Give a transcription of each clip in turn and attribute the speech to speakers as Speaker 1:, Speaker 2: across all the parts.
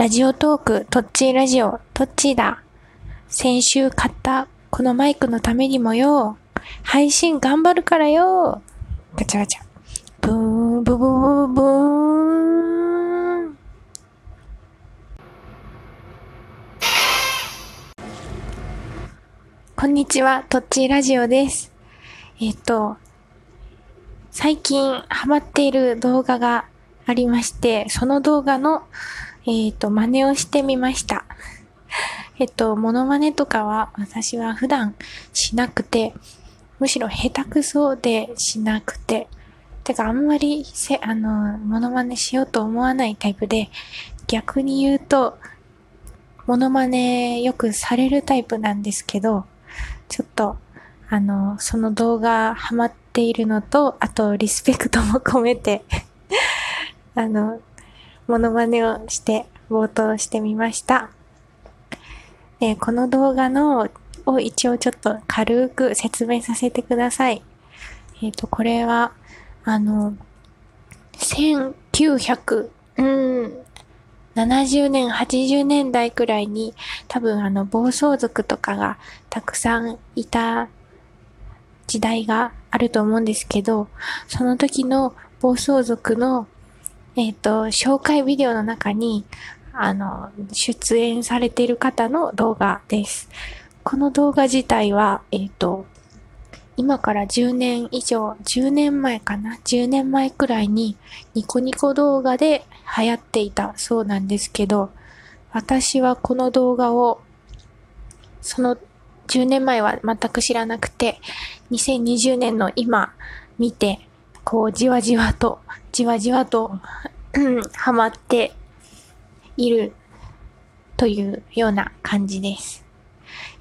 Speaker 1: ラジオトーク、トッチーラジオ、トッチーだ。先週買ったこのマイクのためにもよ、配信頑張るからよ。ガチャガチャ。ブーン、ブブブブブーン。こんにちは、トッチーラジオです。えっ、と、最近ハマっている動画がありまして、その動画の、えっ、と、真似をしてみました。えっと、モノマネとかは私は普段しなくて、むしろ下手くそでしなくて、てかあんまりせ、あの、モノマネしようと思わないタイプで、逆に言うと、モノマネよくされるタイプなんですけど、ちょっと、あの、その動画ハマっているのと、あとリスペクトも込めて、あの、モノマネをして冒頭してみました。で、この動画の、を一応ちょっと軽く説明させてください。えっ、と、これは、あの、1900、うん、70年、80年代くらいに、多分あの、暴走族とかがたくさんいた時代があると思うんですけど、その時の暴走族の、えっ、と、紹介ビデオの中に、あの、出演されている方の動画です。この動画自体は、えっ、と、今から10年以上、10年前かな ?10 年前くらいにニコニコ動画で流行っていたそうなんですけど、私はこの動画を、その10年前は全く知らなくて、2020年の今見て、こうじわじわと、じわじわと、うんハマっているというような感じです。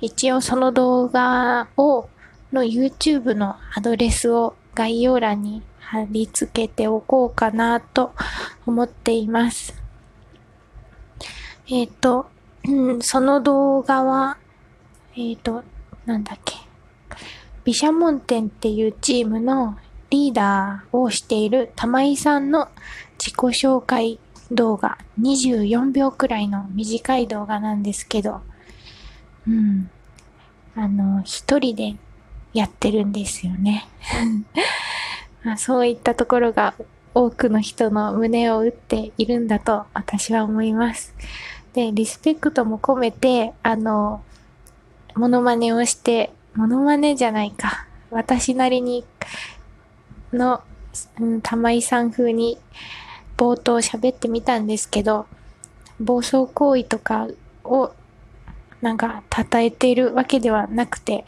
Speaker 1: 一応その動画を、の YouTube のアドレスを概要欄に貼り付けておこうかなと思っています。えっ、と、うんその動画は、えっ、と、なんだっけ。毘沙門天っていうチームのリーダーをしている玉井さんの自己紹介動画、24秒くらいの短い動画なんですけど、うん。あの、一人でやってるんですよね。まあそういったところが多くの人の胸を打っているんだと私は思います。で、リスペクトも込めて、あの、モノマネをして、モノマネじゃないか。私なりにの、うん、玉井さん風に冒頭喋ってみたんですけど、暴走行為とかをなんか称えているわけではなくて、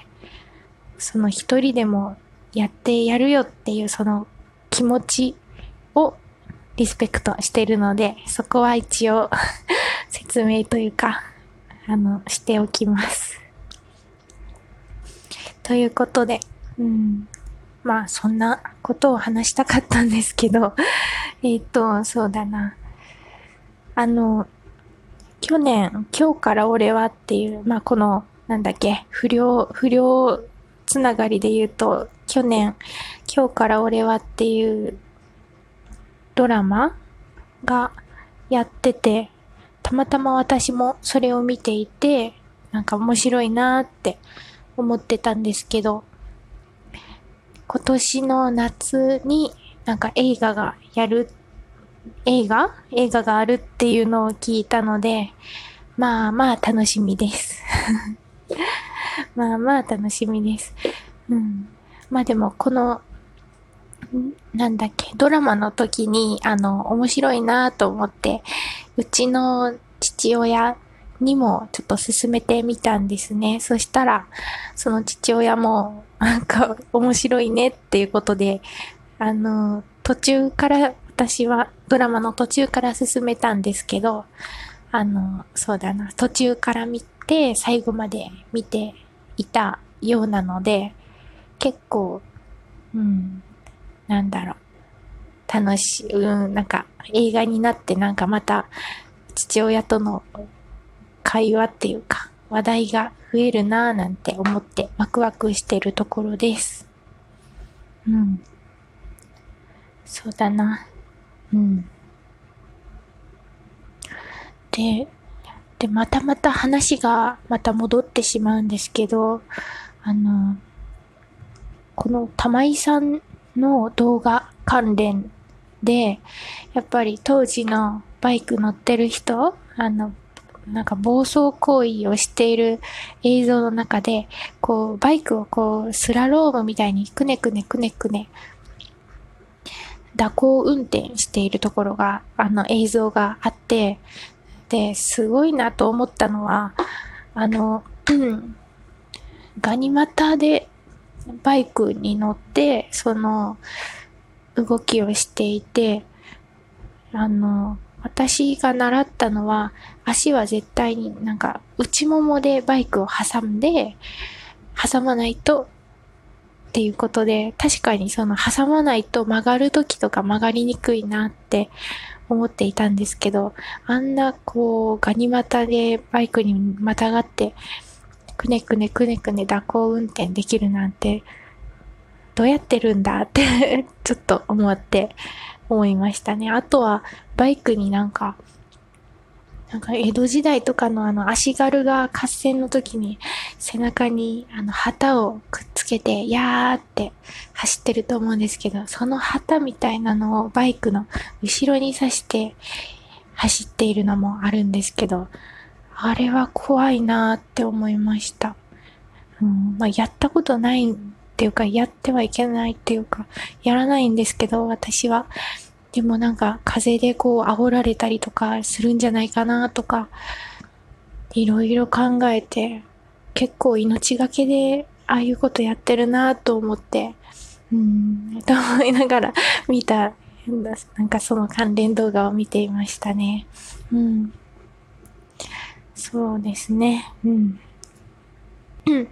Speaker 1: その一人でもやってやるよっていうその気持ちをリスペクトしてるので、そこは一応 説明というか、あの、しておきます。ということで、うん。まあ、そんなことを話したかったんですけど、えっと、そうだな。あの、去年、今日から俺はっていう、まあ、この、なんだっけ、不良、不良つながりで言うと、去年、今日から俺はっていうドラマがやってて、たまたま私もそれを見ていて、なんか面白いなーって思ってたんですけど、今年の夏になんか映画がやる、映画？映画があるっていうのを聞いたので、まあまあ楽しみです。まあまあ楽しみです。うん。まあでもこの、なんだっけ、ドラマの時に、あの、面白いなと思って、うちの父親にもちょっと勧めてみたんですね。そしたら、その父親も、なんか面白いねっていうことで、あの、途中から、私はドラマの途中から進めたんですけど、あの、そうだな、途中から見て、最後まで見ていたようなので、結構、うん、なんだろう、楽しい、うん、なんか映画になってなんかまた父親との会話っていうか話題が増えるなぁなんて思ってワクワクしてるところです。うん。そうだな。うん。で、で、またまた話がまた戻ってしまうんですけど、あの、この玉井さんの動画関連で、やっぱり当時のバイク乗ってる人、あの、なんか暴走行為をしている映像の中で、こう、バイクをこう、スラロームみたいにくねくねくねくね、蛇行運転しているところが、あの映像があって、で、すごいなと思ったのは、あの、うん、ガニ股でバイクに乗って、その、動きをしていて、あの、私が習ったのは、足は絶対になんか内ももでバイクを挟んで、挟まないとっていうことで、確かにその挟まないと曲がる時とか曲がりにくいなって思っていたんですけど、あんなこうガニ股でバイクにまたがって、くねくねくねくね蛇行運転できるなんて、どうやってるんだって ちょっと思って思いましたね。あとは、バイクになんか、なんか江戸時代とかのあの足軽が合戦の時に背中にあの旗をくっつけて、やーって走ってると思うんですけど、その旗みたいなのをバイクの後ろに刺して走っているのもあるんですけど、あれは怖いなーって思いました。うん、まあ、やったことないっていうか、やってはいけないっていうか、やらないんですけど、私は。でもなんか、風でこう、煽られたりとかするんじゃないかなとか、いろいろ考えて、結構命がけで、ああいうことやってるなと思って、うん、と思いながら 見た、なんかその関連動画を見ていましたね。うん。そうですね。うん。うん。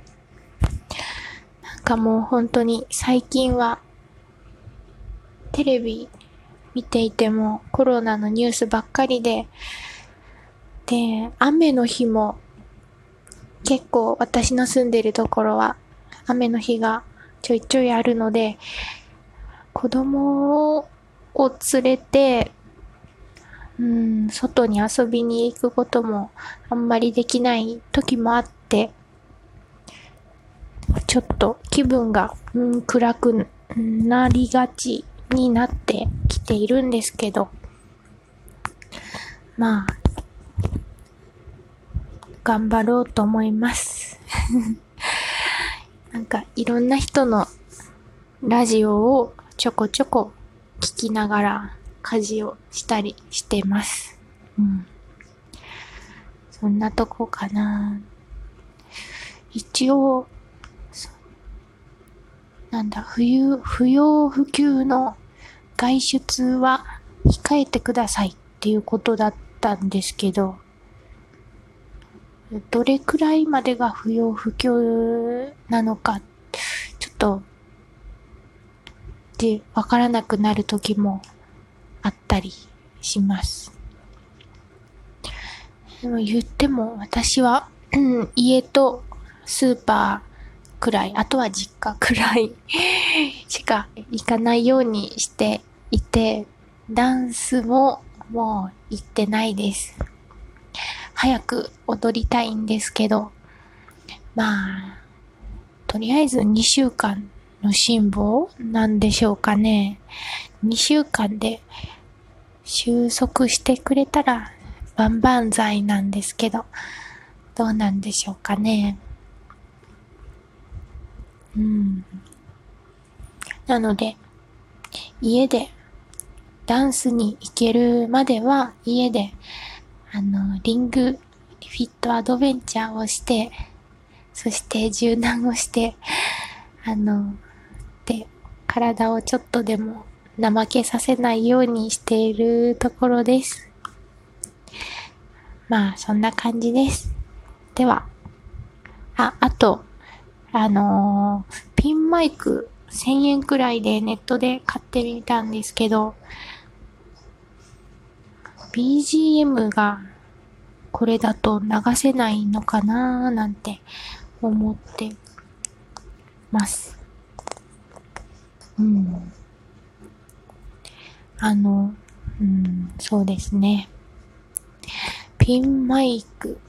Speaker 1: かもう本当に最近はテレビ見ていてもコロナのニュースばっかりで、で、雨の日も結構私の住んでるところは雨の日がちょいちょいあるので、子供を連れて、うん、外に遊びに行くこともあんまりできない時もあって、ちょっと気分が、うん、暗くなりがち。になってきているんですけど、まあ、頑張ろうと思います。なんかいろんな人のラジオをちょこちょこ聞きながら家事をしたりしてます。うん。そんなとこかな。一応、なんだ、冬、不要不急の外出は控えてくださいっていうことだったんですけど、どれくらいまでが不要不急なのか、ちょっと、で、わからなくなる時もあったりします。でも言っても私は、家とスーパー、くらい、あとは実家くらいしか行かないようにしていて、ダンスももう行ってないです。早く踊りたいんですけど、まあ、とりあえず2週間の辛抱なんでしょうかね。2週間で収束してくれたら万々歳なんですけど、どうなんでしょうかね。うん。なので、家でダンスに行けるまでは家で、あの、リングフィットアドベンチャーをして、そして柔軟をして、あの、で、体をちょっとでも怠けさせないようにしているところです。まあ、そんな感じです。では、あ、あと、あのー、ピンマイク1000円くらいでネットで買ってみたんですけど、BGM がこれだと流せないのかなーなんて思ってます。うん。あの、うん、そうですね。ピンマイク。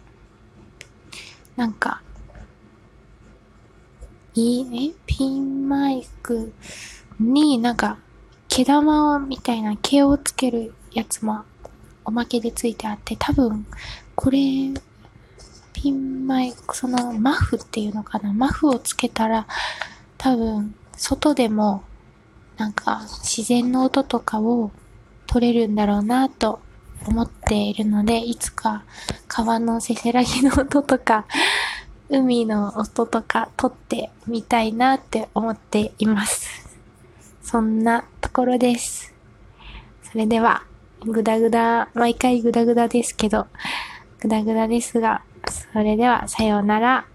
Speaker 1: なんか、いいねピンマイクになんか、毛玉みたいな毛をつけるやつもおまけでついてあって、多分、これ、ピンマイク、そのマフっていうのかなマフをつけたら、多分、外でも、なんか、自然の音とかを取れるんだろうなと思っているので、いつか川のせせらぎの音とか、海の音とか撮ってみたいなって思っています。そんなところです。それでは、ぐだぐだ、毎回ぐだぐだですけど、ぐだぐだですが、それではさようなら。